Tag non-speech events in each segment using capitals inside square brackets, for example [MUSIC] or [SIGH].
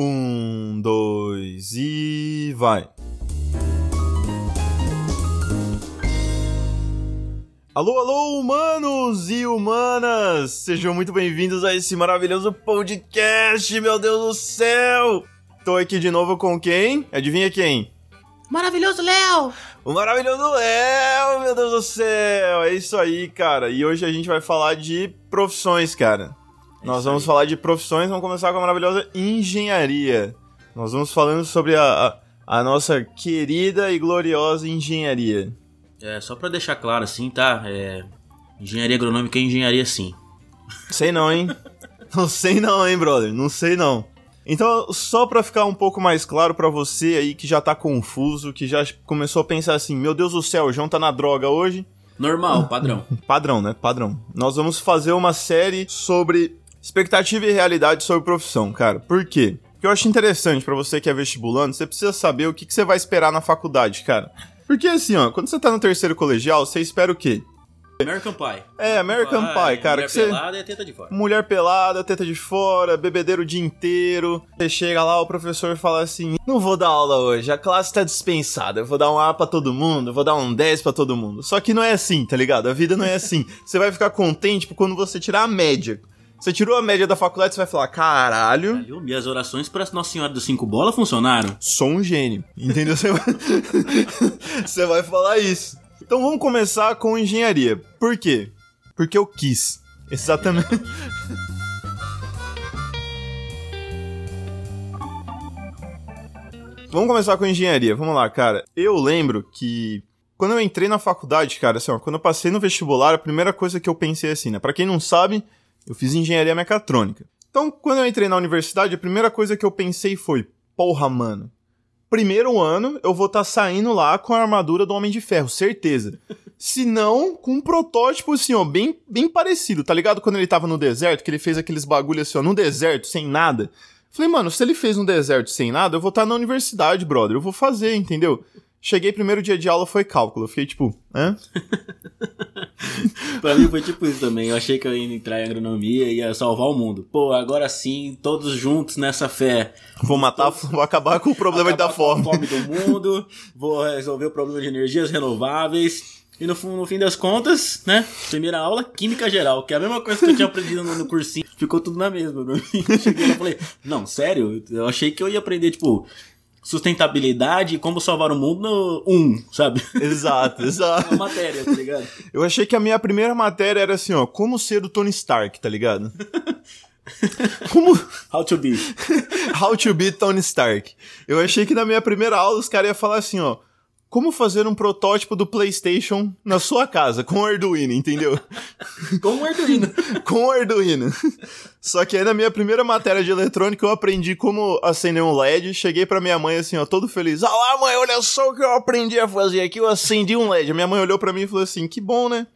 Um, dois e vai. Alô, alô, humanos e humanas! Sejam muito bem-vindos a esse maravilhoso podcast, meu Deus do céu! Tô aqui de novo com quem? Adivinha quem? Maravilhoso Léo! O maravilhoso Léo, meu Deus do céu! É isso aí, cara. E hoje a gente vai falar de profissões, cara. É Nós vamos falar de profissões, vamos começar com a maravilhosa engenharia. Nós vamos falando sobre a, a, a nossa querida e gloriosa engenharia. É, só pra deixar claro assim, tá? É, engenharia agronômica é engenharia sim. Sei não, hein? [LAUGHS] não sei não, hein, brother? Não sei não. Então, só para ficar um pouco mais claro para você aí que já tá confuso, que já começou a pensar assim, meu Deus do céu, o João tá na droga hoje. Normal, padrão. [LAUGHS] padrão, né? Padrão. Nós vamos fazer uma série sobre expectativa e realidade sobre profissão, cara. Por quê? Porque eu acho interessante para você que é vestibulando, você precisa saber o que, que você vai esperar na faculdade, cara. Porque assim, ó, quando você tá no terceiro colegial, você espera o quê? American Pie. É, American Pie, Pie cara. Mulher você... pelada e teta de fora. Mulher pelada, teta de fora, bebedeiro o dia inteiro. Você chega lá, o professor fala assim: Não vou dar aula hoje, a classe tá dispensada. Eu vou dar um A pra todo mundo, vou dar um 10 pra todo mundo. Só que não é assim, tá ligado? A vida não é assim. você vai ficar contente quando você tirar a média. Você tirou a média da faculdade, você vai falar, caralho. Caralho, minhas orações para Nossa Senhora dos Cinco Bolas funcionaram. Sou um gênio. Entendeu? Você vai... [LAUGHS] você vai falar isso. Então vamos começar com engenharia. Por quê? Porque eu quis. Exatamente. [LAUGHS] vamos começar com engenharia. Vamos lá, cara. Eu lembro que quando eu entrei na faculdade, cara, assim, ó, quando eu passei no vestibular, a primeira coisa que eu pensei assim, né? Pra quem não sabe, eu fiz engenharia mecatrônica. Então, quando eu entrei na universidade, a primeira coisa que eu pensei foi: porra, mano, primeiro ano eu vou estar tá saindo lá com a armadura do Homem de Ferro, certeza. [LAUGHS] Se não, com um protótipo assim, ó, bem, bem parecido, tá ligado? Quando ele tava no deserto, que ele fez aqueles bagulho assim, ó, no deserto, sem nada. Falei, mano, se ele fez no deserto sem nada, eu vou estar tá na universidade, brother. Eu vou fazer, entendeu? Cheguei primeiro dia de aula, foi cálculo. Eu fiquei tipo, hã? [LAUGHS] [LAUGHS] pra mim foi tipo isso também. Eu achei que eu ia entrar em agronomia e ia salvar o mundo. Pô, agora sim, todos juntos nessa fé. Vou matar, todos... vou acabar com o problema da fome. Com a fome do mundo, vou resolver o problema de energias renováveis. E no, no, fim das contas, né? Primeira aula, Química Geral, que é a mesma coisa que eu tinha aprendido no, no cursinho. Ficou tudo na mesma. [LAUGHS] Cheguei lá e falei, não, sério? Eu achei que eu ia aprender, tipo, sustentabilidade e como salvar o mundo no um, sabe? Exato, [LAUGHS] exato. Uma matéria, tá ligado? Eu achei que a minha primeira matéria era assim, ó, como ser o Tony Stark, tá ligado? [LAUGHS] Como? How to be. [LAUGHS] How to be Tony Stark. Eu achei que na minha primeira aula os caras iam falar assim, ó, como fazer um protótipo do PlayStation na sua casa, com o Arduino, entendeu? [LAUGHS] com o Arduino. [LAUGHS] com o Arduino. Só que aí na minha primeira matéria de eletrônica eu aprendi como acender um LED. Cheguei pra minha mãe assim, ó, todo feliz. Ah lá, mãe, olha só o que eu aprendi a fazer aqui. Eu acendi um LED. A minha mãe olhou pra mim e falou assim: que bom, né?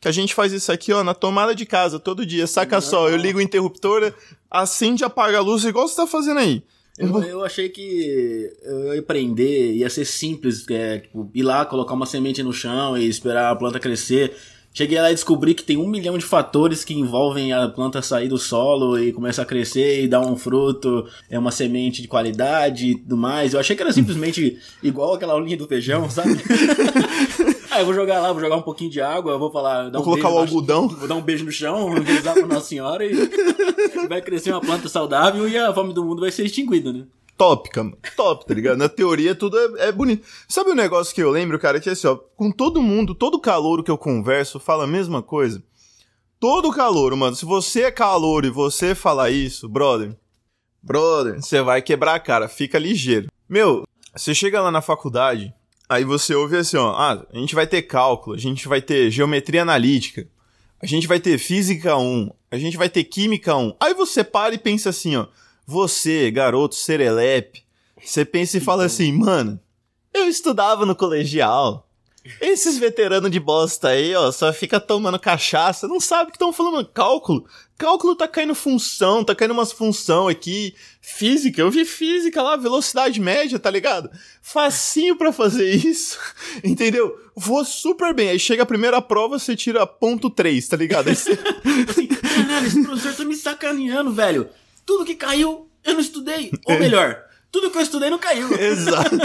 Que a gente faz isso aqui, ó, na tomada de casa todo dia. Saca Não. só, eu ligo o interruptor, acende e apaga a luz, igual você tá fazendo aí. Eu, eu achei que eu ia aprender, ia ser simples, é, tipo, ir lá, colocar uma semente no chão e esperar a planta crescer. Cheguei lá e descobri que tem um milhão de fatores que envolvem a planta sair do solo e começar a crescer e dar um fruto, é uma semente de qualidade e tudo mais. Eu achei que era simplesmente igual aquela aulinha do feijão, sabe? [LAUGHS] Ah, eu vou jogar lá, vou jogar um pouquinho de água, vou falar. Vou um colocar o algodão. vou dar um beijo no chão, rezar pra Nossa Senhora e [LAUGHS] vai crescer uma planta saudável e a fome do mundo vai ser extinguida, né? top, cara. Top, tá ligado? Na teoria tudo é, é, bonito. Sabe o um negócio que eu lembro, cara? Que é assim, ó, com todo mundo, todo calor que eu converso fala a mesma coisa. Todo calor, mano. Se você é calor e você falar isso, brother, brother, você vai quebrar a cara. Fica ligeiro. Meu, você chega lá na faculdade, aí você ouve assim, ó, ah, a gente vai ter cálculo, a gente vai ter geometria analítica, a gente vai ter física 1, a gente vai ter química 1. Aí você para e pensa assim, ó, você, garoto serelepe, você pensa e fala assim, mano, eu estudava no colegial. Esses veteranos de bosta aí, ó, só fica tomando cachaça, não sabe que estão falando cálculo. Cálculo tá caindo função, tá caindo umas função aqui. Física, eu vi física lá, velocidade média, tá ligado? Facinho para fazer isso, [LAUGHS] entendeu? Vou super bem. Aí chega a primeira prova, você tira ponto 3, tá ligado? Aí você... [LAUGHS] assim, caralho, esse professor tá me sacaneando, velho tudo que caiu, eu não estudei. Ou melhor, tudo que eu estudei não caiu. [LAUGHS] Exato.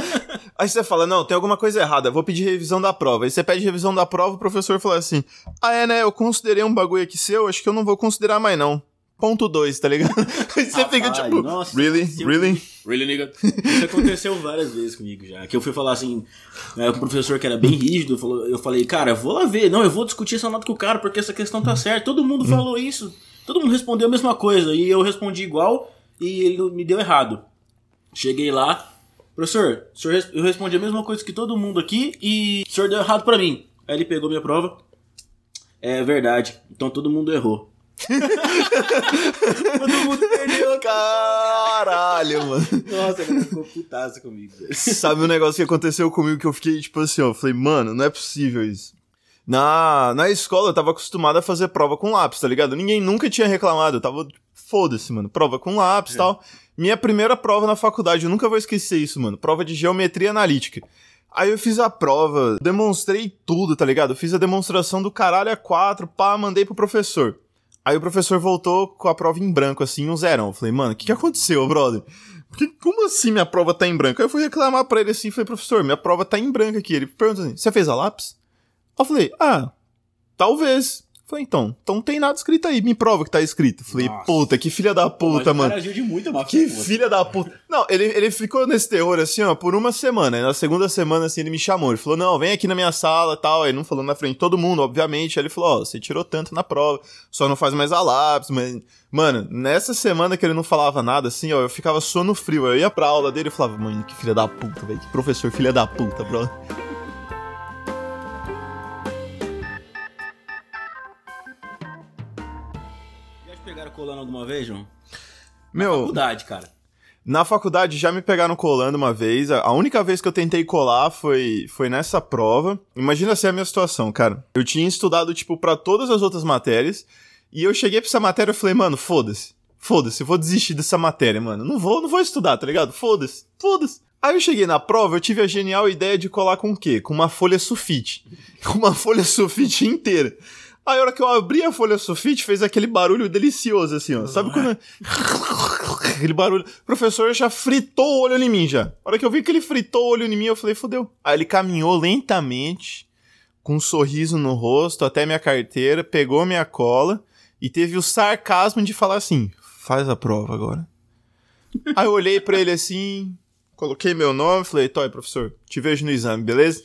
Aí você fala, não, tem alguma coisa errada, vou pedir revisão da prova. Aí você pede revisão da prova, o professor fala assim, ah, é, né, eu considerei um bagulho aqui seu, acho que eu não vou considerar mais não. Ponto 2, tá ligado? [LAUGHS] Aí você fica Rapaz, tipo, nossa, really? Really? Really, nigga? Isso aconteceu várias vezes comigo já. Que eu fui falar assim, né, o professor que era bem rígido, falou, eu falei, cara, vou lá ver. Não, eu vou discutir essa nota com o cara, porque essa questão tá certa. Todo mundo falou isso. Todo mundo respondeu a mesma coisa. E eu respondi igual e ele me deu errado. Cheguei lá, professor, senhor eu respondi a mesma coisa que todo mundo aqui e o senhor deu errado pra mim. Aí ele pegou minha prova. É verdade. Então todo mundo errou. [LAUGHS] todo mundo perdeu, cara. Caralho, mano. Nossa, ele ficou putaço comigo. velho. Sabe um negócio que aconteceu comigo que eu fiquei, tipo assim, ó, eu falei, mano, não é possível isso. Na, na escola eu tava acostumado a fazer prova com lápis, tá ligado? Ninguém nunca tinha reclamado, eu tava, foda-se, mano, prova com lápis e tal. Minha primeira prova na faculdade, eu nunca vou esquecer isso, mano, prova de geometria analítica. Aí eu fiz a prova, demonstrei tudo, tá ligado? Eu fiz a demonstração do caralho a quatro, pá, mandei pro professor. Aí o professor voltou com a prova em branco, assim, um zerão. Eu falei, mano, o que, que aconteceu, brother? Porque, como assim minha prova tá em branco? Aí eu fui reclamar pra ele assim, falei, professor, minha prova tá em branco aqui. Ele perguntou assim, você fez a lápis? Eu falei, ah, talvez. Falei, então, então não tem nada escrito aí, me prova que tá escrito. Falei, Nossa. puta, que filha da puta, Mas o mano. cara agiu de muita má Que filha da puta. Não, ele, ele ficou nesse terror assim, ó, por uma semana. Na segunda semana, assim, ele me chamou. Ele falou, não, vem aqui na minha sala e tal. Ele não falou na frente de todo mundo, obviamente. Aí ele falou, ó, você tirou tanto na prova, só não faz mais a lápis, mas... Mano, nessa semana que ele não falava nada, assim, ó, eu ficava sono frio. Eu ia pra aula dele e falava, mano, que filha da puta, velho. Que professor filha da puta, bro. Alguma vez, João? Meu, Faculdade, cara. Na faculdade já me pegaram colando uma vez. A única vez que eu tentei colar foi, foi nessa prova. Imagina assim a minha situação, cara. Eu tinha estudado, tipo, pra todas as outras matérias. E eu cheguei pra essa matéria e falei, mano, foda-se. Foda-se, eu vou desistir dessa matéria, mano. Não vou, não vou estudar, tá ligado? Foda-se, foda-se. Aí eu cheguei na prova, eu tive a genial ideia de colar com o quê? Com uma folha sulfite. [LAUGHS] Com uma folha sulfite inteira. Aí a hora que eu abri a folha sulfite, fez aquele barulho delicioso, assim, ó. Sabe quando... [LAUGHS] Aquele barulho. O professor já fritou o olho em mim, já. A hora que eu vi que ele fritou o olho em mim, eu falei, fodeu. Aí ele caminhou lentamente, com um sorriso no rosto, até minha carteira, pegou minha cola e teve o sarcasmo de falar assim, faz a prova agora. Aí eu olhei pra ele assim, coloquei meu nome, falei, Toy, professor, te vejo no exame, beleza?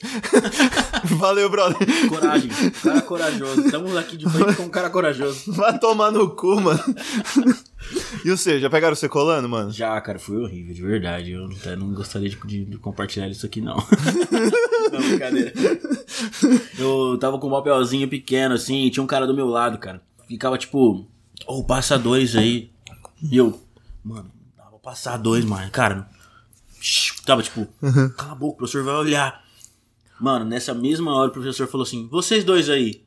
[LAUGHS] Valeu, brother. Coragem. Cara corajoso. Estamos aqui de frente com um cara corajoso. [LAUGHS] Vai tomar no cu, mano. E você, já pegaram você colando, mano? Já, cara, foi horrível, de verdade. Eu até não gostaria de, de- de compartilhar isso aqui, não. [LAUGHS] não, brincadeira. Eu tava com um papelzinho pequeno, assim, e tinha um cara do meu lado, cara. Ficava tipo, ô, passa dois aí. E eu, mano, pra passar dois, mano. Cara, tava tipo, cala a boca, o professor vai olhar. Mano, nessa mesma hora o professor falou assim: vocês dois aí,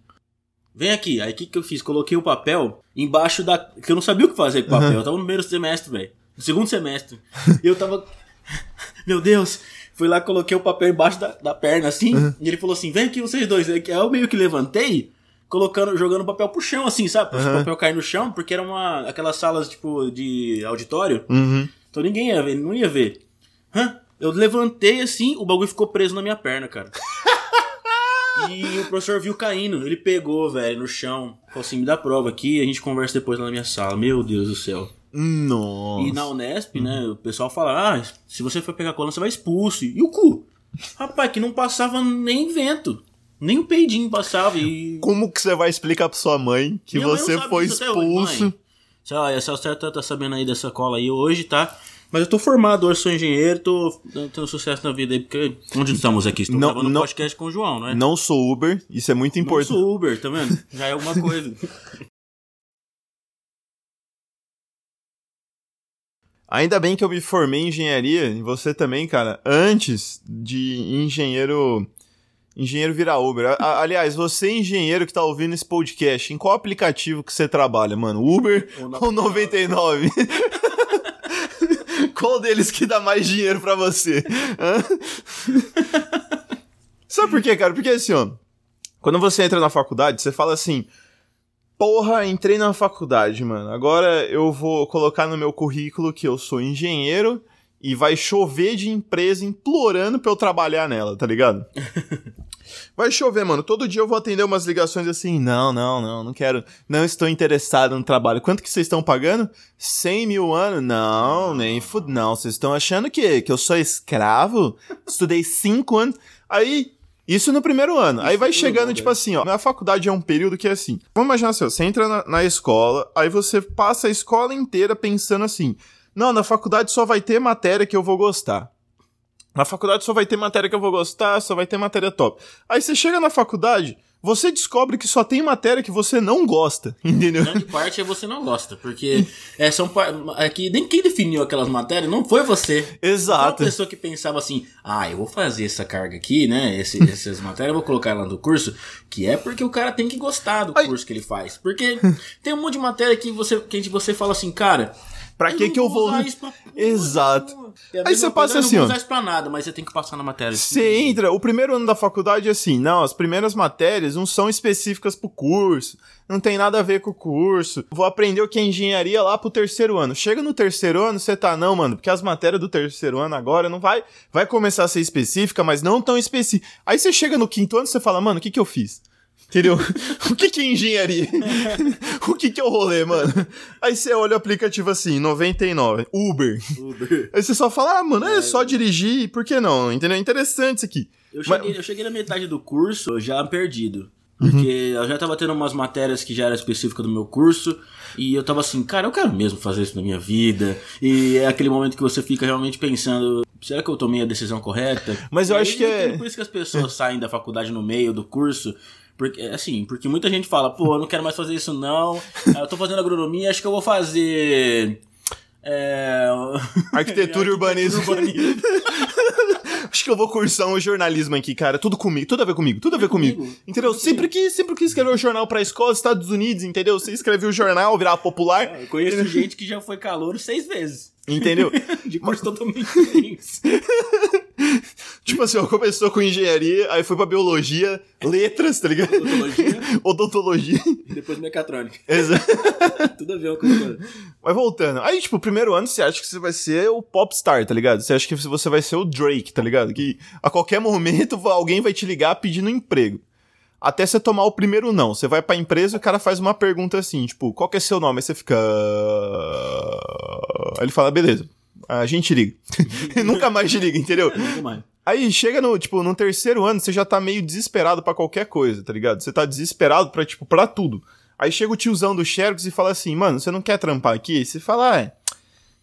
vem aqui. Aí o que, que eu fiz? Coloquei o papel embaixo da. Que eu não sabia o que fazer com o papel. Eu tava no primeiro semestre, velho. No segundo semestre. E eu tava. [LAUGHS] Meu Deus! Fui lá, coloquei o papel embaixo da, da perna, assim. E ele falou assim: vem aqui vocês dois. Aí eu meio que levantei, colocando, jogando o papel pro chão, assim, sabe? Pra o papel cair no chão, porque era uma. aquelas salas, tipo, de auditório. Uhum. Então ninguém ia ver, não ia ver. Hã? Eu levantei assim, o bagulho ficou preso na minha perna, cara. [LAUGHS] e o professor viu caindo. Ele pegou, velho, no chão. Falou assim: me dá a prova aqui a gente conversa depois lá na minha sala. Meu Deus do céu. Nossa. E na Unesp, né, o pessoal fala: ah, se você for pegar cola, você vai expulso. E o cu? Rapaz, que não passava nem vento. Nem o peidinho passava. E. Como que você vai explicar pra sua mãe que Minha mãe você sabe foi expulso? mãe. Sei lá, essa certa tá sabendo aí dessa cola aí hoje, tá? Mas eu tô formado hoje, sou engenheiro, tô tendo sucesso na vida aí, porque onde estamos aqui? Estou Não- gravando um não- podcast com o João, não é? Não sou Uber, isso é muito Não importante. sou Uber, tá vendo? Já é alguma [LAUGHS] coisa. Ainda bem que eu me formei em engenharia, e você também, cara, antes de engenheiro engenheiro virar Uber. A- a- aliás, você engenheiro que tá ouvindo esse podcast, em qual aplicativo que você trabalha, mano? Uber Ou ou 99? Qual deles que dá mais dinheiro pra você? Sabe por quê, cara? Porque assim, ó, quando você entra na faculdade, você fala assim, porra, entrei na faculdade, mano. Agora eu vou colocar no meu currículo que eu sou engenheiro e vai chover de empresa implorando pra eu trabalhar nela, tá ligado? [LAUGHS] Vai chover, mano. Todo dia eu vou atender umas ligações assim. Não, não, não, não quero. Não estou interessado no trabalho. Quanto que vocês estão pagando? 100 mil anos? Não, nem fud... Não, vocês estão achando que, que eu sou escravo? Estudei 5 anos. Aí, isso no primeiro ano. Isso aí vai chegando, bom, tipo né? assim, ó. Na faculdade é um período que é assim. Vamos imaginar assim, ó, você entra na, na escola, aí você passa a escola inteira pensando assim. Não, na faculdade só vai ter matéria que eu vou gostar. Na faculdade só vai ter matéria que eu vou gostar, só vai ter matéria top. Aí você chega na faculdade, você descobre que só tem matéria que você não gosta, [LAUGHS] entendeu? Grande parte é você não gosta, porque é, são é que nem quem definiu aquelas matérias não foi você. Exato. Foi uma pessoa que pensava assim, ah, eu vou fazer essa carga aqui, né? Esse, [LAUGHS] essas matérias eu vou colocar lá no curso, que é porque o cara tem que gostar do Ai. curso que ele faz. Porque tem um monte de matéria que você, que você fala assim, cara, Pra que que eu vou. Pra... Exato. É Aí você passa assim, ó. Não usar pra nada, mas você tem que passar na matéria. Você entra, o primeiro ano da faculdade é assim, não, as primeiras matérias não são específicas pro curso, não tem nada a ver com o curso. Vou aprender o que é engenharia lá pro terceiro ano. Chega no terceiro ano, você tá, não, mano, porque as matérias do terceiro ano agora não vai, vai começar a ser específica, mas não tão específica. Aí você chega no quinto ano, você fala, mano, o que que eu fiz? Entendeu? [LAUGHS] o que, que é engenharia? [LAUGHS] o que, que é o rolê, mano? Aí você olha o aplicativo assim, 99, Uber. Uber. [LAUGHS] Aí você só fala, ah, mano, é, é só dirigir, por que não? Entendeu? É interessante isso aqui. Eu cheguei, Mas... eu cheguei na metade do curso já perdido. Porque uhum. eu já tava tendo umas matérias que já eram específicas do meu curso. E eu tava assim, cara, eu quero mesmo fazer isso na minha vida. E é aquele momento que você fica realmente pensando, será que eu tomei a decisão correta? Mas eu e acho que é. Por isso que as pessoas saem da faculdade no meio do curso porque, assim, porque muita gente fala, pô, eu não quero mais fazer isso não. [LAUGHS] Eu tô fazendo agronomia, acho que eu vou fazer. É... [LAUGHS] Arquitetura e urbanismo. urbanismo. [LAUGHS] acho que eu vou cursar um jornalismo aqui, cara. Tudo comigo, tudo a ver comigo, tudo a ver comigo. comigo. Entendeu? Sempre que, sempre que escrever o um jornal pra escola, Estados Unidos, entendeu? Você escreveu o jornal, virar popular. É, eu conheço gente que já foi calor seis vezes. Entendeu? De curso totalmente. Tipo assim, ó, começou com engenharia, aí foi pra biologia, letras, tá ligado? Odontologia. [LAUGHS] Odontologia. E depois mecatrônica. Exato. [LAUGHS] Tudo a ver uma coisa. Mas voltando. Aí, tipo, primeiro ano você acha que você vai ser o popstar, tá ligado? Você acha que você vai ser o Drake, tá ligado? Que a qualquer momento [LAUGHS] alguém vai te ligar pedindo emprego. Até você tomar o primeiro não. Você vai pra empresa e o cara faz uma pergunta assim, tipo, qual que é seu nome? Aí você fica. Aí ele fala, beleza, a gente liga. Nunca mais te liga, entendeu? Nunca mais. Aí chega no, tipo, no terceiro ano, você já tá meio desesperado para qualquer coisa, tá ligado? Você tá desesperado pra, tipo, pra tudo. Aí chega o tiozão do Xerox e fala assim, mano, você não quer trampar aqui? E você fala, ah, é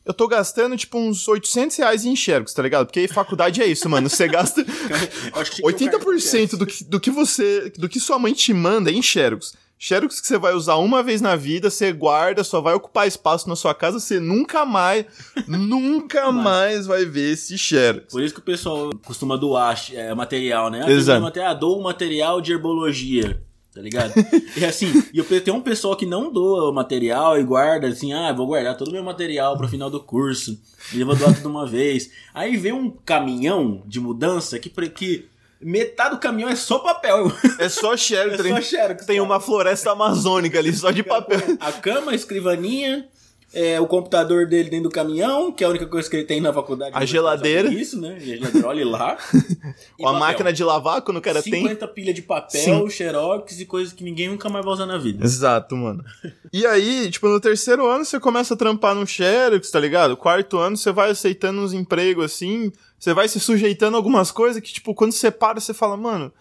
eu tô gastando, tipo, uns 800 reais em Xerox, tá ligado? Porque faculdade é isso, mano. Você gasta [LAUGHS] 80% do que, do que você. do que sua mãe te manda em Xerox. Xerox que você vai usar uma vez na vida, você guarda, só vai ocupar espaço na sua casa, você nunca mais, [LAUGHS] nunca mais vai ver esse Xerox. Por isso que o pessoal costuma doar é, material, né? Ah, Exato. Material, ah, dou material de herbologia tá ligado? [LAUGHS] e assim, e eu tenho um pessoal que não doa o material e guarda assim, ah, vou guardar todo o meu material pro final do curso, e eu vou doar tudo uma vez. Aí vem um caminhão de mudança que, que metade do caminhão é só papel. É só [LAUGHS] xerox. é só xerox. Tem uma floresta amazônica ali só de papel. A cama, a escrivaninha, é, o computador dele dentro do caminhão, que é a única coisa que ele tem na faculdade. A geladeira. Isso, né? A geladeira, olha lá. [LAUGHS] a máquina de lavar, quando o cara 50 tem. 50 pilha de papel, Sim. xerox e coisas que ninguém nunca mais vai usar na vida. Exato, mano. e aí, tipo, no terceiro ano você começa a trampar no xerox, tá ligado? Quarto ano você vai aceitando uns empregos assim, você vai se sujeitando a algumas coisas que, tipo, quando você para, você fala, mano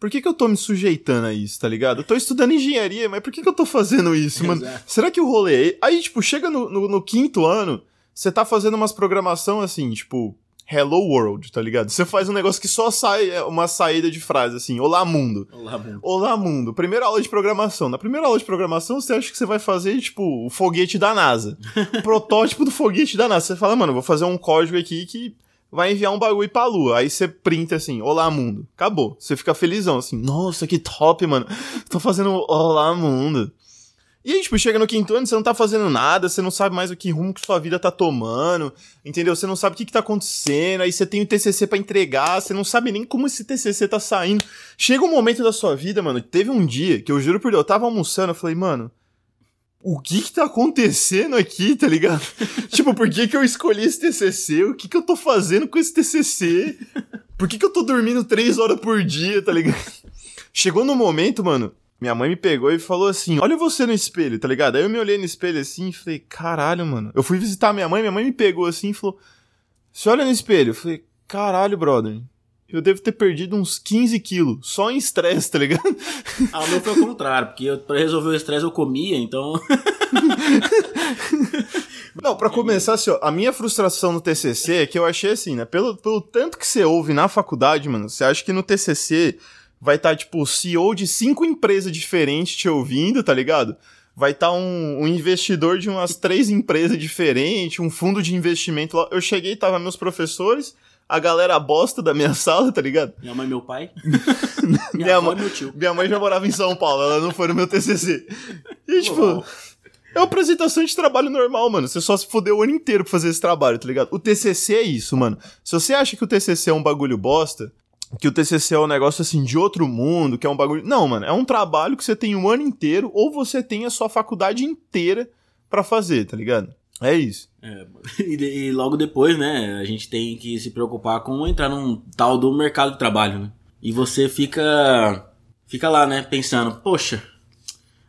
por que, que eu tô me sujeitando a isso, tá ligado? Eu tô estudando engenharia, mas por que, que eu tô fazendo isso, mano? Exato. Será que o rolê. É aí, tipo, chega no, no, no quinto ano, você tá fazendo umas programação assim, tipo, Hello World, tá ligado? Você faz um negócio que só sai é, uma saída de frase assim, Olá Mundo. Olá Mundo. Olá Mundo. Primeira aula de programação. Na primeira aula de programação, você acha que você vai fazer, tipo, o foguete da NASA. protótipo do foguete da NASA. Você fala, mano, vou fazer um código aqui que vai enviar um bagulho pra lua. Aí você printa assim, olá mundo. Acabou. Você fica felizão, assim, nossa, que top, mano. Tô fazendo olá mundo. E aí, tipo, chega no quinto ano, você não tá fazendo nada, você não sabe mais o que rumo que sua vida tá tomando, entendeu? Você não sabe o que, que tá acontecendo, aí você tem o TCC para entregar, você não sabe nem como esse TCC tá saindo. Chega um momento da sua vida, mano, teve um dia que eu juro por Deus, eu tava almoçando, eu falei, mano, o que que tá acontecendo aqui, tá ligado? [LAUGHS] tipo, por que que eu escolhi esse TCC? O que que eu tô fazendo com esse TCC? Por que que eu tô dormindo três horas por dia, tá ligado? Chegou no momento, mano, minha mãe me pegou e falou assim: Olha você no espelho, tá ligado? Aí eu me olhei no espelho assim e falei: Caralho, mano. Eu fui visitar minha mãe, minha mãe me pegou assim e falou: Você olha no espelho? Eu falei: Caralho, brother. Eu devo ter perdido uns 15 quilos, só em estresse, tá ligado? Ah, o meu foi o contrário, porque eu, pra resolver o estresse eu comia, então. [LAUGHS] Não, pra começar, assim, ó, a minha frustração no TCC é que eu achei assim, né? Pelo, pelo tanto que você ouve na faculdade, mano, você acha que no TCC vai estar, tá, tipo, o CEO de cinco empresas diferentes te ouvindo, tá ligado? Vai estar tá um, um, investidor de umas três empresas diferentes, um fundo de investimento lá. Eu cheguei, tava meus professores, a galera bosta da minha [LAUGHS] sala, tá ligado? Minha mãe e meu pai. [LAUGHS] minha, minha mãe, meu tio. Minha mãe já morava em São Paulo, ela não foi no meu TCC. E, tipo... É uma apresentação de trabalho normal, mano. Você só se fudeu o ano inteiro pra fazer esse trabalho, tá ligado? O TCC é isso, mano. Se você acha que o TCC é um bagulho bosta, que o TCC é um negócio assim de outro mundo, que é um bagulho. Não, mano, é um trabalho que você tem um ano inteiro ou você tem a sua faculdade inteira para fazer, tá ligado? É isso. É, e, e, logo depois, né, a gente tem que se preocupar com entrar num tal do mercado de trabalho, né? E você fica fica lá, né, pensando, poxa,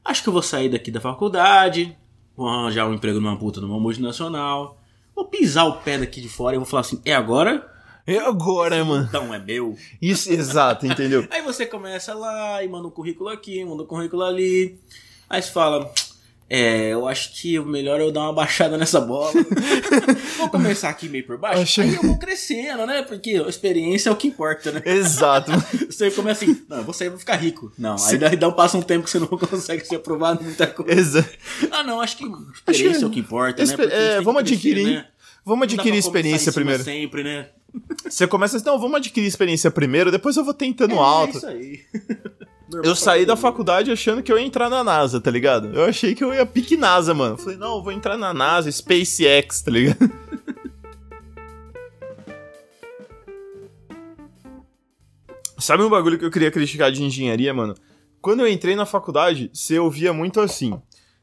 acho que eu vou sair daqui da faculdade, vou arranjar um emprego numa puta numa multinacional, vou pisar o pé daqui de fora e vou falar assim, é agora é agora, mano. Então é meu. Isso, exato, entendeu? [LAUGHS] aí você começa lá e manda um currículo aqui, manda um currículo ali. Aí você fala. É, eu acho que o melhor é eu dar uma baixada nessa bola. [LAUGHS] vou começar aqui meio por baixo. Achei... Aí eu vou crescendo, né? Porque a experiência é o que importa, né? Exato. [LAUGHS] você começa assim, não, eu vou sair vou ficar rico. Não, aí dá, dá um, passa um tempo que você não [LAUGHS] consegue ser aprovado muita coisa. Exato. Ah, não, acho que experiência acho é o que importa, né? é, vamos adquirir. Crescer, né? Vamos adquirir experiência primeiro. Sempre, né? Você começa assim, não, vamos adquirir experiência primeiro, depois eu vou tentando é, alto. É isso aí. Eu saí da faculdade achando que eu ia entrar na NASA, tá ligado? Eu achei que eu ia pique NASA, mano. Falei, não, eu vou entrar na NASA, SpaceX, tá ligado? [LAUGHS] Sabe um bagulho que eu queria criticar de engenharia, mano? Quando eu entrei na faculdade, você ouvia muito assim.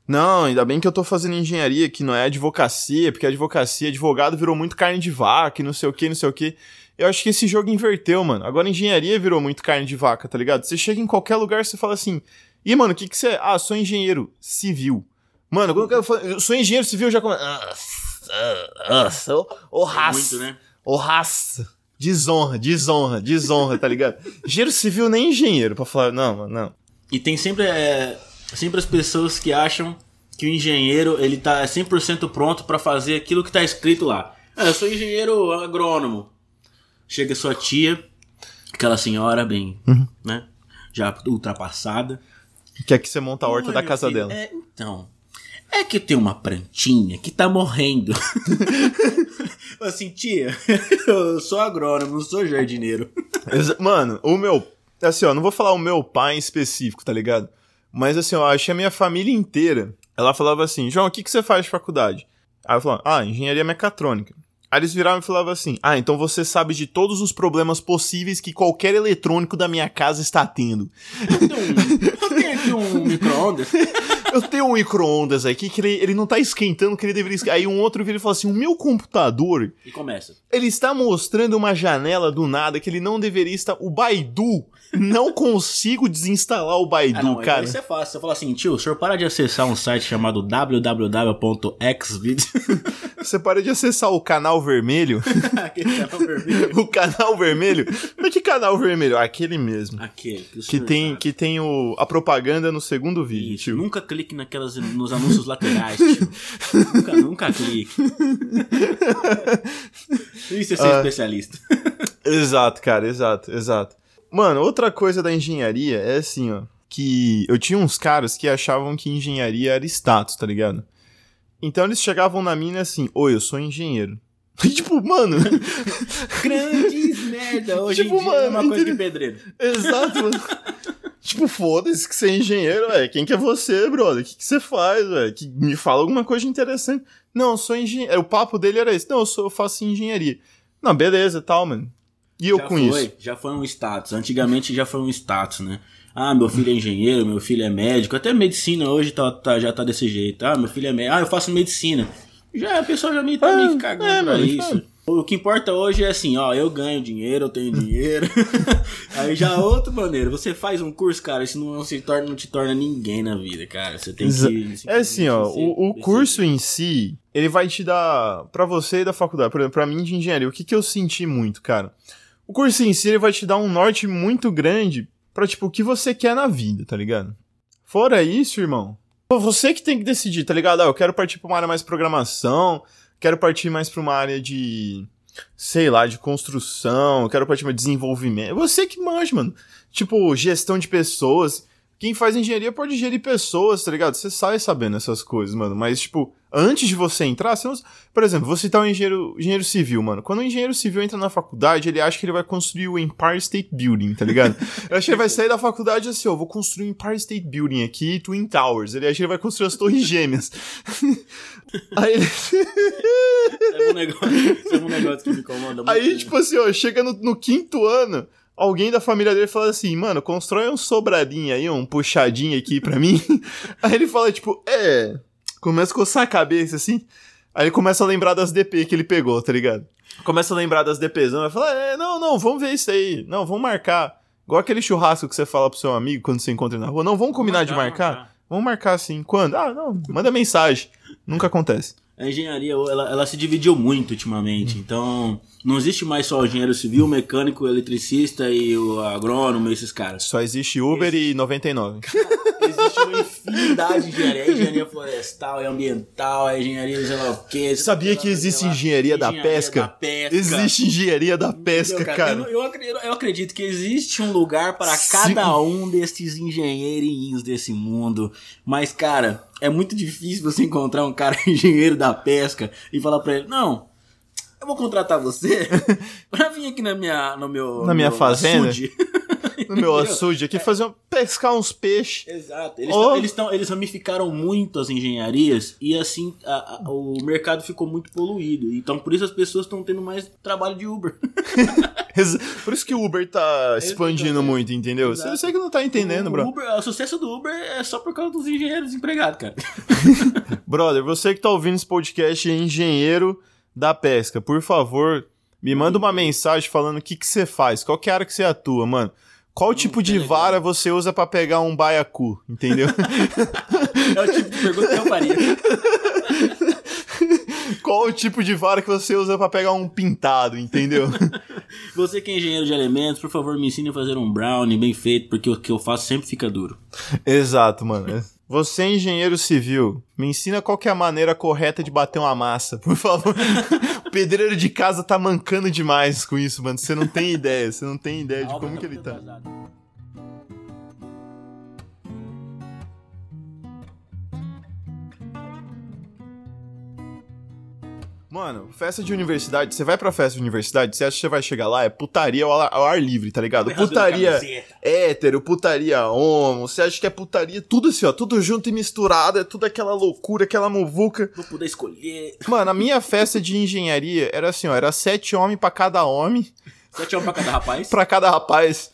Não, ainda bem que eu tô fazendo engenharia, que não é advocacia, porque advocacia, advogado virou muito carne de vaca, e não sei o que, não sei o que. Eu acho que esse jogo inverteu, mano. Agora engenharia virou muito carne de vaca, tá ligado? Você chega em qualquer lugar e você fala assim: e mano, o que que você é? Ah, sou engenheiro civil. Mano, quando eu falo, eu sou engenheiro civil, já começa. Ah, ah, ah, sou o raça. Muito, né? O raça. Desonra, desonra, desonra, tá ligado? [LAUGHS] engenheiro civil nem engenheiro, pra falar. Não, mano, não. E tem sempre. É sempre as pessoas que acham que o engenheiro ele tá 100% pronto para fazer aquilo que tá escrito lá. Ah, eu sou engenheiro agrônomo. Chega sua tia, aquela senhora bem, uhum. né, já ultrapassada. Quer que você monta a horta da casa filho, dela. É, então, é que tem uma plantinha que tá morrendo. [LAUGHS] assim, tia, [LAUGHS] eu sou agrônomo, não sou jardineiro. [LAUGHS] Mano, o meu. Assim, ó, não vou falar o meu pai em específico, tá ligado? Mas assim, eu achei a minha família inteira. Ela falava assim: João, o que, que você faz de faculdade? Aí eu falava: Ah, engenharia mecatrônica. Aí eles viravam e falavam assim: Ah, então você sabe de todos os problemas possíveis que qualquer eletrônico da minha casa está tendo. Eu tenho, aqui um [LAUGHS] micro-ondas. eu tenho um micro-ondas aqui que ele, ele não está esquentando que ele deveria esquentar. Aí um outro vira e fala assim: O meu computador. E começa. Ele está mostrando uma janela do nada que ele não deveria estar. O Baidu não consigo desinstalar o Baidu, ah, não, cara. Isso é fácil. Você fala assim, tio, o senhor para de acessar um site chamado www.xvid. [LAUGHS] Você para de acessar o canal vermelho. [LAUGHS] Aquele canal vermelho. o canal vermelho? Mas que canal vermelho? Aquele mesmo. Aquele. Que, que tem, que tem o, a propaganda no segundo vídeo, Isso, tio. Nunca clique naquelas, nos anúncios laterais, tio. [LAUGHS] nunca, nunca clique. Isso é ser uh, especialista. exato, cara, exato, exato. Mano, outra coisa da engenharia é assim, ó. Que eu tinha uns caras que achavam que engenharia era status, tá ligado? Então eles chegavam na mina assim, oi, eu sou engenheiro. [LAUGHS] E, tipo, mano. [LAUGHS] Grandes merda. Hoje tipo, em dia mano, é uma coisa de pedreiro. Exato, mano. [LAUGHS] Tipo, foda-se que você é engenheiro, velho. Quem que é você, brother? O que, que você faz, velho? Que me fala alguma coisa interessante. Não, eu sou engenheiro. O papo dele era esse. Não, eu, sou, eu faço engenharia. Não, beleza, tal, mano. E eu já com foi, isso? Já foi um status. Antigamente já foi um status, né? Ah, meu filho é engenheiro, meu filho é médico. Até medicina hoje tá, tá- já tá desse jeito. Ah, meu filho é médico. Ah, eu faço medicina. Já, a pessoa já meio tá meio Ah, cagando é, pra mano, isso. sabe? O que importa hoje é assim, ó, eu ganho dinheiro, eu tenho dinheiro. [LAUGHS] Aí já é outra maneira. Você faz um curso, cara, isso não, se torna, não te torna ninguém na vida, cara. Você tem que. É assim, ó, o, o curso em si, ele vai te dar, pra você e da faculdade, por exemplo, pra mim de engenharia, o que que eu senti muito, cara? O curso em si, ele vai te dar um norte muito grande pra, tipo, o que você quer na vida, tá ligado? Fora isso, irmão, você que tem que decidir, tá ligado? Ah, eu quero partir pra uma área mais programação, quero partir mais pra uma área de, sei lá, de construção, quero partir de desenvolvimento. Você que manja, mano. Tipo, gestão de pessoas. Quem faz engenharia pode gerir pessoas, tá ligado? Você sai sabendo essas coisas, mano. Mas, tipo, antes de você entrar, você não... Por exemplo, vou citar um engenheiro, engenheiro civil, mano. Quando o engenheiro civil entra na faculdade, ele acha que ele vai construir o Empire State Building, tá ligado? Eu acho que ele vai sair da faculdade assim, ó, vou construir o Empire State Building aqui, Twin Towers. Ele acha que ele vai construir as torres gêmeas. [LAUGHS] Aí ele... Sabe um negócio, sabe um negócio que me incomoda muito? Aí, tipo assim, ó, chega no, no quinto ano, alguém da família dele fala assim, mano, constrói um sobradinho aí, um puxadinho aqui pra mim. [LAUGHS] Aí ele fala, tipo, é. Começa a coçar a cabeça assim. Aí ele começa a lembrar das DP que ele pegou, tá ligado? Começa a lembrar das DPs. Vai falar, é, não, não, vamos ver isso aí. Não, vamos marcar. Igual aquele churrasco que você fala pro seu amigo quando você encontra ele na rua. Não, vamos combinar de marcar? Vamos marcar assim. Quando? Ah, não, manda mensagem. Nunca acontece. A engenharia, ela, ela se dividiu muito ultimamente. Então, não existe mais só o engenheiro civil, o mecânico, o eletricista e o agrônomo, esses caras. Só existe Uber e 99. Existe uma infinidade de engenharia. É engenharia florestal, é ambiental, é engenharia sei lá o quê. Sabia que existe engenharia da pesca? da pesca. Existe engenharia da pesca, cara. Eu, eu acredito, eu acredito que existe um lugar para Sim. cada um desses engenheirinhos desse mundo. Mas, cara, é muito difícil você encontrar um cara [LAUGHS] engenheiro da pesca e falar pra ele, não, eu vou contratar você [LAUGHS] pra vir aqui na minha, no meu, Na minha meu fazenda? açude." [LAUGHS] No meu açude aqui, fazer um, pescar uns peixes. Exato. Eles, Oh. eles, tão- eles ramificaram muito as engenharias e assim a- a- o mercado ficou muito poluído. Então por isso as pessoas estão tendo mais trabalho de Uber. [LAUGHS] Por isso que o Uber tá expandindo Exatamente. muito, entendeu? Você, Exato. você que não tá entendendo, o, bro. Uber, o sucesso do Uber é só por causa dos engenheiros empregados, cara. Brother, você que tá ouvindo esse podcast é engenheiro da pesca. Por favor, me manda uma mensagem falando o que que você faz, qual que é a área que você atua, mano. Qual tipo de vara você usa pra pegar um baiacu, entendeu? [LAUGHS] É o tipo de pergunta que eu faria. [LAUGHS] Qual o tipo de vara que você usa pra pegar um pintado, entendeu? [LAUGHS] Você que é engenheiro de alimentos, por favor, me ensine a fazer um brownie bem feito, porque o que eu faço sempre fica duro. Exato, mano. Você é engenheiro civil, me ensina qual que é a maneira correta de bater uma massa, por favor. [LAUGHS] o pedreiro de casa tá mancando demais com isso, mano. Você não tem ideia, você não tem ideia de como que ele tá. Mano, festa de universidade, você vai pra festa de universidade, você acha que você vai chegar lá, é putaria ao ar, ao ar livre, tá ligado? Rasgando Putaria hétero, putaria homo, você acha que é putaria tudo assim, ó, tudo junto e misturado, é tudo aquela loucura, aquela muvuca. Vou poder escolher. Mano, a minha festa de engenharia era assim, ó, era sete homens pra cada homem, Sete homens pra cada rapaz. pra cada rapaz.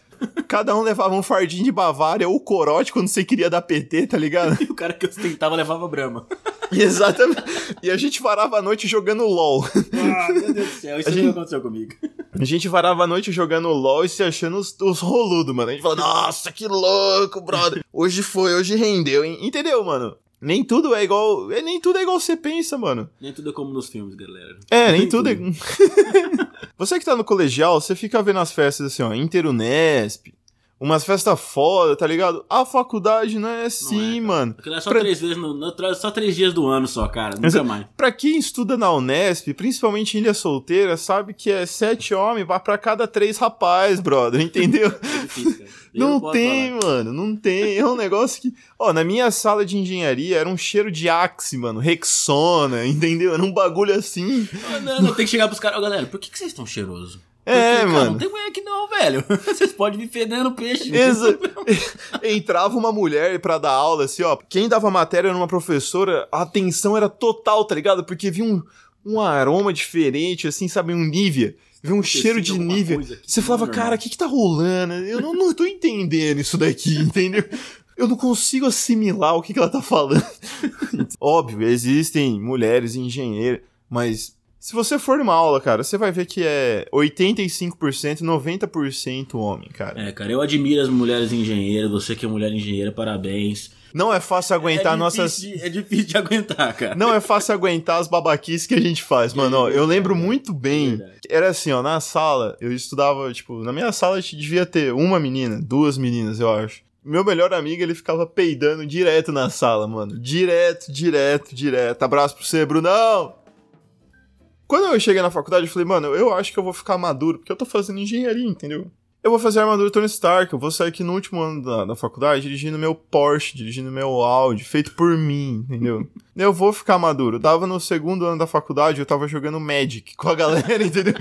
Cada um levava um fardinho de Bavária ou corote quando você queria dar PT, tá ligado? [LAUGHS] E o cara que ostentava levava brama. [LAUGHS] Exatamente. E a gente varava a noite jogando LOL. Ah, meu Deus do céu, isso A gente- aconteceu comigo. A gente varava a noite jogando LOL e se achando os, os roludos, mano. A gente fala, nossa, que louco, brother. Hoje foi, hoje rendeu, hein? Entendeu, mano? Nem tudo é igual. É, nem tudo é igual você pensa, mano. Nem tudo é como nos filmes, galera. É, nem tudo é. [LAUGHS] você que tá no colegial, você fica vendo as festas assim, ó, Interunesp, umas festas foda, tá ligado? A faculdade não é assim, cara. mano. Porque é só Pra- três vezes no, no- só três dias do ano só, cara. Nunca Exa- mais. Pra quem estuda na Unesp, principalmente em Ilha Solteira, sabe que é sete homens pra cada três rapaz, brother, entendeu? [LAUGHS] É difícil, Não posso tem, falar. mano, não tem. É um negócio que. Ó, na minha sala de engenharia era um cheiro de Axe, mano, Rexona, entendeu? Era um bagulho assim. Não, não, tem que chegar pros caras. Ô, galera, por que, que vocês estão cheirosos? É, cara, mano. Não tem mulher aqui não, velho. [LAUGHS] Vocês podem me fedendo peixe. Exa- [LAUGHS] Entrava uma mulher pra dar aula, assim, ó. Quem dava matéria era uma professora, a atenção era total, tá ligado? Porque vinha um, um aroma diferente, assim, sabe? Um Nívea. Vinha um cheiro de aqui, Você falava, cara, o que que tá rolando? Eu não, não tô entendendo isso daqui, [LAUGHS] entendeu? Eu não consigo assimilar o que, que ela tá falando. Óbvio, existem mulheres engenheiras, mas se você for numa aula, cara, você vai ver que é 85%, 90% homem, cara. É, cara, eu admiro as mulheres engenheiras. Você que é mulher engenheira, parabéns. Não é fácil aguentar é nossas. difícil de- é difícil de aguentar, cara. Não é fácil aguentar as babaquices que a gente faz, mano. Ó, eu lembro muito bem. Era assim, ó, na sala, eu estudava, tipo, na minha sala devia ter uma menina, duas meninas, eu acho. Meu melhor amigo, ele ficava peidando direto na sala, mano. Direto, direto, direto. Abraço pra você, Brunão! Quando eu cheguei na faculdade, eu falei, mano, eu acho que eu vou ficar maduro, porque eu tô fazendo engenharia, entendeu? Eu vou fazer armadura Tony Stark, eu vou sair aqui no último ano da, da faculdade dirigindo meu Porsche, dirigindo meu Audi, feito por mim, entendeu? [LAUGHS] eu vou ficar maduro. Eu tava no segundo ano da faculdade, eu tava jogando Magic com a galera, [LAUGHS] entendeu?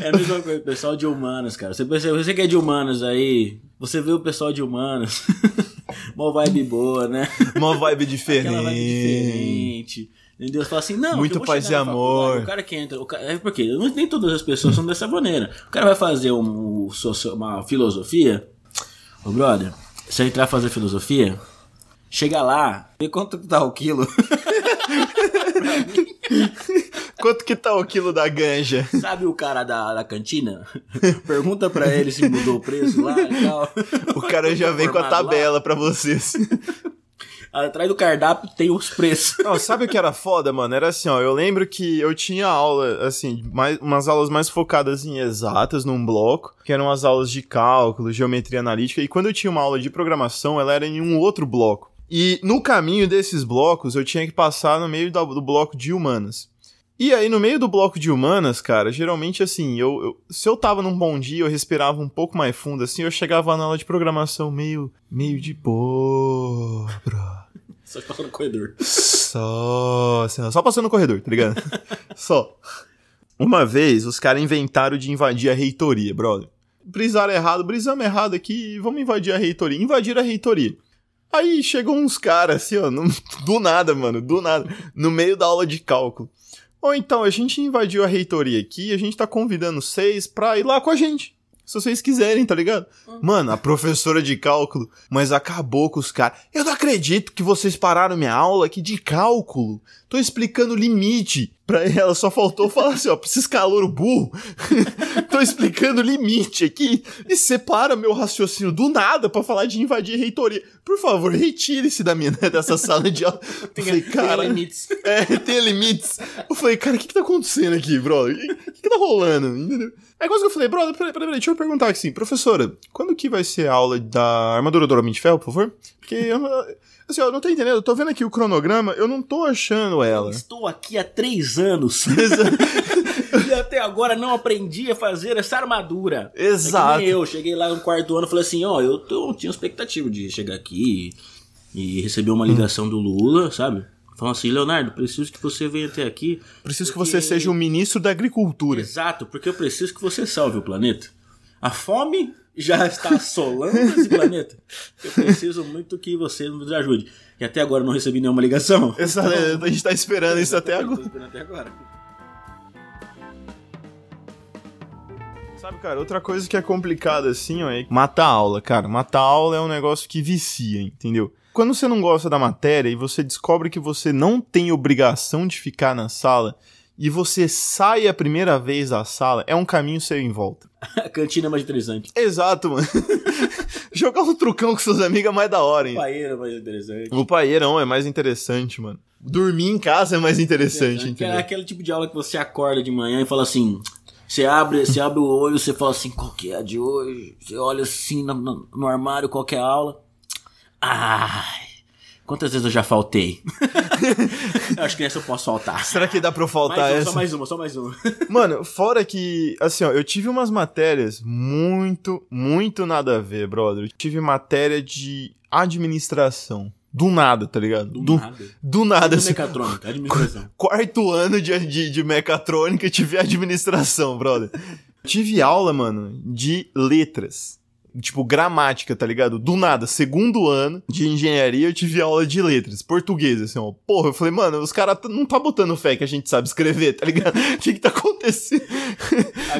É a mesma coisa, pessoal de humanas, cara. Você, você que é de humanas aí, você vê o pessoal de humanas. [LAUGHS] Mó vibe boa, né? Uma vibe Aquela vibe diferente. Entendeu? Você fala assim, não, Muito paz e amor. O cara que entra. O cara, é porque nem todas as pessoas são dessa maneira. O cara vai fazer um, uma filosofia. Ô, brother, se eu entrar fazer filosofia, chega lá, vê quanto que tá o quilo. [LAUGHS] Quanto que tá o quilo da ganja? Sabe o cara da, da cantina? [LAUGHS] Pergunta pra ele se mudou o preço lá e tal. O cara já vem com a tabela pra vocês. Atrás do cardápio tem os preços. [LAUGHS] Não, sabe o que era foda, mano? Era assim, ó. Eu lembro que eu tinha aula, assim, mais, umas aulas mais focadas em exatas num bloco, que eram as aulas de cálculo, geometria analítica, e quando eu tinha uma aula de programação, ela era em um outro bloco. E no caminho desses blocos, eu tinha que passar no meio do bloco de humanas. E aí, no meio do bloco de humanas, cara, geralmente assim, eu, eu- se eu tava num bom dia, eu respirava um pouco mais fundo, assim, eu chegava na aula de programação meio, meio de boa, bro. Só que passa no corredor. Só. assim, só passando no corredor, tá ligado? [LAUGHS] só. Uma vez, os caras inventaram de invadir a reitoria, brother. Brisaram errado, brisamos errado aqui, vamos invadir a reitoria. Invadiram a reitoria. Aí chegou uns caras, assim, ó, no- do nada, mano, do nada, no meio da aula de cálculo. Ou então, a gente invadiu a reitoria aqui, a gente tá convidando vocês pra ir lá com a gente. Se vocês quiserem, tá ligado? Mano, a professora de cálculo, mas acabou com os caras. Eu não acredito que vocês pararam minha aula aqui de cálculo. Tô explicando limite. Pra ela só faltou falar assim, ó, pra esses calouro burro. [LAUGHS] Tô explicando limite aqui. E separa meu raciocínio do nada pra falar de invadir reitoria. Por favor, retire-se da minha, [LAUGHS] dessa sala de aula. Eu falei, cara, limites. [LAUGHS] é, tem limites. Eu falei, cara, o que que tá acontecendo aqui, brother? O que, que tá rolando? Entendeu? Aí quase que eu falei, brother, peraí, peraí, deixa eu perguntar aqui assim, professora, quando que vai ser a aula da armadura do Homem de Ferro, por favor? Porque eu, não- assim, ó, eu não tô entendendo, eu tô vendo aqui o cronograma, eu não tô achando ela. Estou aqui há três anos. [LAUGHS] [LAUGHS] e até agora não aprendi a fazer essa armadura. É Exato. nem eu, cheguei lá no quarto ano e falei assim, ó, eu tô, tinha expectativa de chegar aqui e receber uma ligação do Lula, sabe? Falando assim, Leonardo, preciso que você venha até aqui. Preciso que porque- você seja o ministro da agricultura. Exato, porque eu preciso que você salve o planeta. A fome já está assolando esse planeta. Eu preciso muito que você nos ajude. E até agora eu não recebi nenhuma ligação. [LAUGHS] Essa, a gente tá esperando isso até [LAUGHS] agora. esperando até agora. Sabe, cara, outra coisa que é complicada assim, ó, é matar aula, cara. Matar aula é um negócio que vicia, entendeu? Quando você não gosta da matéria e você descobre que você não tem obrigação de ficar na sala e você sai a primeira vez da sala, é um caminho sem em volta. A [LAUGHS] cantina é mais interessante. Exato, mano. [LAUGHS] Jogar um trucão com seus amigos é mais da hora, hein? Paeira é mais interessante. O paeirão é mais interessante, mano. Dormir em casa é mais interessante, É entendeu? aquele tipo de aula que você acorda de manhã e fala assim. Você abre, você abre o olho, você fala assim, qual que é a de hoje? Você olha assim no, no- no armário, qual que é a aula? Ai, quantas vezes eu já faltei? eu [LAUGHS] acho que essa eu posso faltar. Será que dá pra eu faltar Mais uma, essa? só mais uma, só mais uma. [LAUGHS] Mano, fora que, assim, ó, eu tive umas matérias muito, muito nada a ver, brother. Eu tive matéria de administração. Do nada, tá ligado? Do, Do, nada. do nada, assim. mecatrônica, administração. Quarto ano de, de, de mecatrônica, tive administração, brother. tive aula, mano, de letras. Tipo, gramática, tá ligado? Do nada, segundo ano de engenharia, eu tive aula de letras, português, assim, ó. Porra, eu falei, mano, os caras não tá botando fé que a gente sabe escrever, tá ligado? [LAUGHS] O que que tá acontecendo?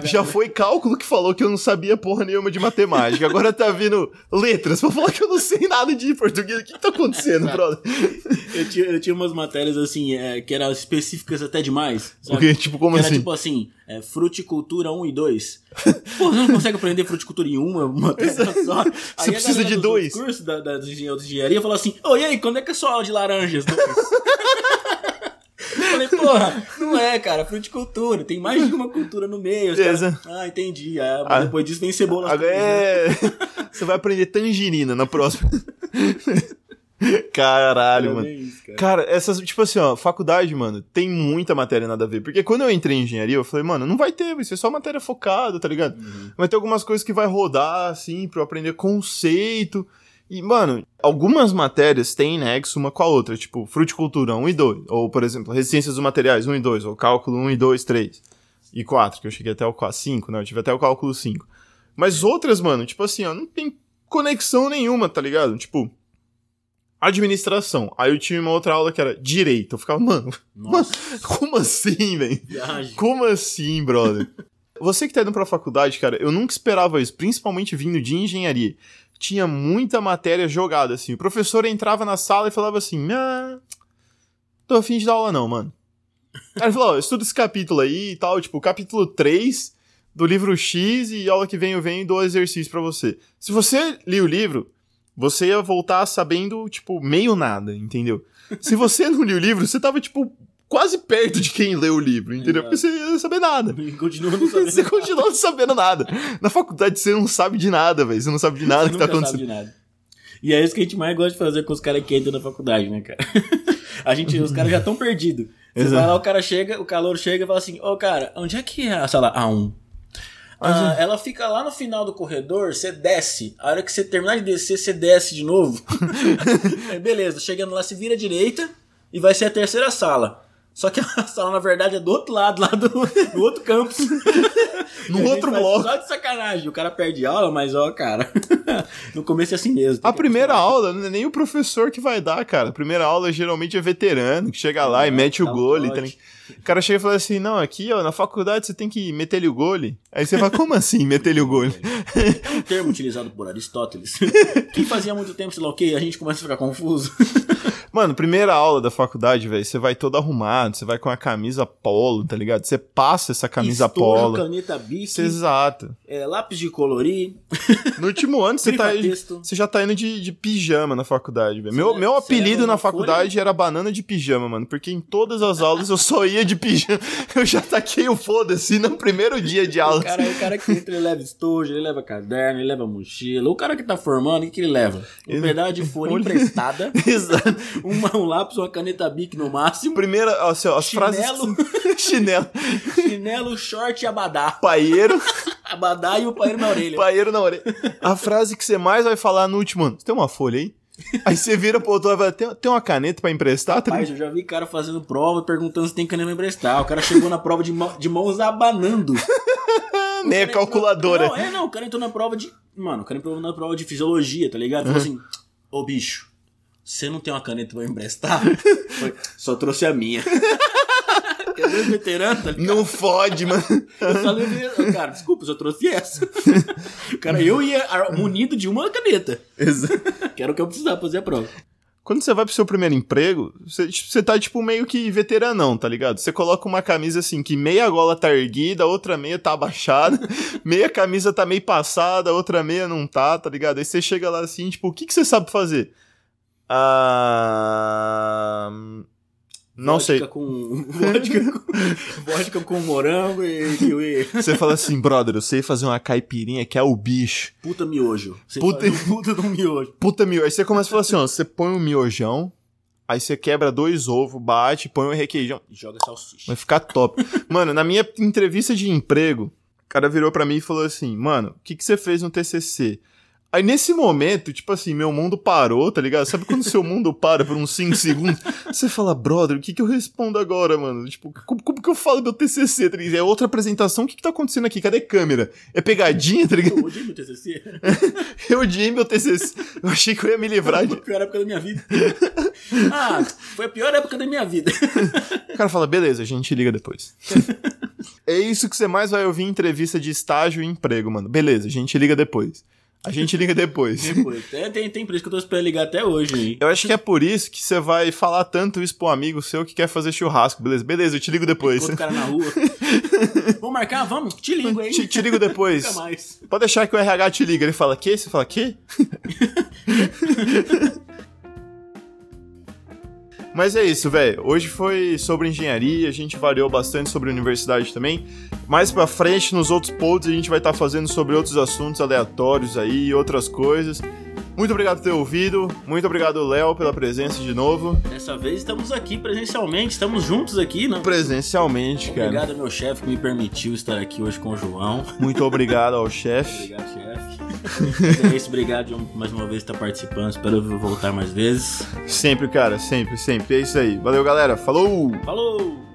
Já foi cálculo que falou que eu não sabia porra nenhuma de matemática. Agora tá vindo letras pra falar que eu não sei nada de português. O que que tá acontecendo, [LAUGHS] brother? Eu tinha, eu tinha umas matérias assim, é, que eram específicas até demais. Sabe? Tipo, como Que era assim? tipo assim, é, fruticultura 1 e 2. Pô, você não consegue aprender fruticultura em uma, uma matéria [LAUGHS] só. Aí a precisa de dois. outros cursos da, da, de engenharia- de engenharia falou assim, ô, e aí, quando é que é sua aula de laranjas? [LAUGHS] Falei, porra, não é, cara, fruticultura, tem mais de uma cultura no meio. Beleza. ah, entendi. Ah, Ah. depois disso vem cebola. Agora é. [LAUGHS] Você vai aprender tangerina na próxima. [LAUGHS] Caralho, mano. cara. Cara, essas, tipo assim, ó, faculdade, mano, tem muita matéria nada a ver. Porque quando eu entrei em engenharia, eu falei, mano, não vai ter, vai ser só matéria focada, tá ligado? Uhum. Vai ter algumas coisas que vai rodar, assim, pra eu aprender conceito. E, mano, algumas matérias têm nexo uma com a outra, tipo, fruticultura 1 e 2. Ou, por exemplo, resistências dos materiais 1 e 2, ou cálculo 1 e 2, 3. E 4, que eu cheguei até o 4, 5, né? Eu tive até o cálculo 5. Mas outras, mano, tipo assim, ó, não tem conexão nenhuma, tá ligado? Tipo, administração. Aí eu tinha uma outra aula que era direito. Eu ficava, mano, [LAUGHS] como assim, velho? Como assim, brother? Você que tá indo pra faculdade, cara, eu nunca esperava isso, principalmente vindo de engenharia. Tinha muita matéria jogada, assim. O professor entrava na sala e falava assim: Ah, tô afim de dar aula, não, mano. Aí ele falou: Ó, estuda esse capítulo aí e tal, tipo, capítulo 3 do livro X e aula que vem eu venho e dou exercício pra você. Se você lia o livro, você ia voltar sabendo, tipo, meio nada, entendeu? Se você não lia o livro, você tava, tipo, quase perto de quem leu o livro, entendeu? Porque você ia saber nada. Continua não sabendo. [LAUGHS] Você continua não sabendo nada. Na faculdade você não sabe de nada, velho. Você não sabe de nada Você que tá acontecendo. sabe de nada. E é isso que a gente mais gosta de fazer com os caras que entram na faculdade, né, cara? [LAUGHS] A gente, os caras já estão perdidos. Você Exato. vai lá, o cara chega, o calor chega e fala assim, ô cara, onde é que é a sala A1? Ah, ela fica lá no final do corredor, você desce. A hora que você terminar de descer, você desce de novo. [LAUGHS] Beleza, chegando lá, se vira à direita e vai ser a terceira sala. Só que [LAUGHS] a sala, na verdade, é do outro lado, lá do, do outro campus. [LAUGHS] No outro bloco. Só de sacanagem. O cara perde aula, mas ó, cara. [LAUGHS] no começo é assim mesmo. A primeira acostumar. aula não é nem o professor que vai dar, cara. A primeira aula geralmente é veterano, que chega lá e mete o um gole. tá ligado? O cara chega e fala assim: não, aqui, ó, na faculdade você tem que meter-lhe o gole. Aí você fala, como assim meter-lhe o gole? É um termo utilizado por Aristóteles. que fazia muito tempo, sei lá o quê, a gente começa a ficar confuso. Mano, primeira aula da faculdade, velho, você vai todo arrumado, você vai com a camisa polo, tá ligado? Você passa essa camisa Estojo, polo. caneta bic, Exato. é, lápis de colorir, No último ano você [LAUGHS] tá, você já tá indo de, de pijama na faculdade, velho. Meu, Você meu leva- apelido na faculdade era banana de pijama, mano. Porque em todas as aulas eu só ia de pijama. [LAUGHS] Eu já taquei o foda-se no primeiro dia de [LAUGHS] aula. O cara, o cara que entra, ele leva estojo, ele leva caderno, ele leva mochila. O cara que tá formando, o que, que ele leva? Um Ele- pedaço de folha Folha. emprestada, Exato. [LAUGHS] uma, um lápis, uma caneta bic no máximo, Primeira, assim, ó, as Chinelo. frases. [LAUGHS] Chinelo. chinelo, short e abadá. Paieiro. [LAUGHS] Abadá e o paeiro na orelha. Paieiro na orelha. A frase que você mais vai falar no último ano. Você tem uma folha aí? Aí você vira pro outro lado e fala, tem, tem uma caneta pra emprestar? Rapaz, eu já vi cara fazendo prova perguntando se tem caneta pra emprestar. O cara chegou na prova de, mão- de mãos abanando. Nem a calculadora. Não, é, não, o cara entrou na prova de. Mano, o cara entrou na prova de fisiologia, tá ligado? Falou assim: Ô bicho, você não tem uma caneta pra me emprestar? [LAUGHS] Só trouxe a minha. [LAUGHS] Eu sou veterano, tá ligado? Não fode, mano. Eu falei, cara, desculpa, eu só trouxe essa. [LAUGHS] Cara, eu ia munido de uma caneta. Exato. Que era o que eu precisava fazer a prova. Quando você vai pro seu primeiro emprego, você, você tá, tipo, meio que veteranão, tá ligado? Você coloca uma camisa assim, que meia gola tá erguida, outra meia tá abaixada, meia camisa tá meio passada, outra meia não tá, tá ligado? Aí você chega lá assim, tipo, o que, que você sabe fazer? Ah. Não vodka sei. Com, [LAUGHS] vodka, com, vodka com morango e kiwi. Você fala assim, brother, eu sei fazer uma caipirinha que é o bicho. Puta miojo. Você Puta- puta... puta do miojo. Puta miojo. Aí você começa a falar assim, ó, você põe um miojão, aí você quebra dois ovos, bate, põe um requeijão. E joga salsicha. Vai ficar top. Mano, na minha entrevista de emprego, o cara virou pra mim e falou assim: Mano, o que, que você fez no TCC? Aí nesse momento, tipo assim, meu mundo parou, tá ligado? Sabe quando seu mundo para por uns 5 segundos? Você fala, brother, o que que eu respondo agora, mano? Tipo, como, como que eu falo meu TCC, tá ligado? É outra apresentação, o que que tá acontecendo aqui? Cadê câmera? É pegadinha, tá ligado? Eu odiei meu TCC. [LAUGHS] Eu odiei meu TCC. Eu achei que eu ia me livrar Foi de... a pior época da minha vida. [LAUGHS] ah, foi a pior época da minha vida. [LAUGHS] O cara fala, beleza, a gente liga depois. é isso que você mais vai ouvir em entrevista de estágio e emprego, mano. Beleza, a gente liga depois. A gente liga depois. Depois. É, tem, tem por isso que eu tô esperando ligar até hoje aí. Eu acho que é por isso que você vai falar tanto isso pro amigo seu que quer fazer churrasco, beleza? Beleza, eu te ligo depois. Outro cara na rua. [LAUGHS] Vamos marcar? Vamos? Te ligo aí. Te, te ligo depois. Nunca mais. Pode deixar que o RH te liga. Ele fala, quê? Você fala, quê? [LAUGHS] Mas é isso, velho. Hoje foi sobre engenharia, a gente variou bastante sobre universidade também. Mais pra frente, nos outros posts, a gente vai estar fazendo sobre outros assuntos aleatórios aí, outras coisas. Muito obrigado por ter ouvido. Muito obrigado, Léo, pela presença de novo. Dessa vez estamos aqui presencialmente, estamos juntos aqui, né? Presencialmente, cara. Obrigado meu chefe que me permitiu estar aqui hoje com o João. Muito obrigado ao chefe. [LAUGHS] Obrigado, chefe. é isso, obrigado João, mais uma vez por estar participando. Espero voltar mais vezes. Sempre, cara, sempre, sempre. É isso aí. Valeu, galera. Falou! Falou!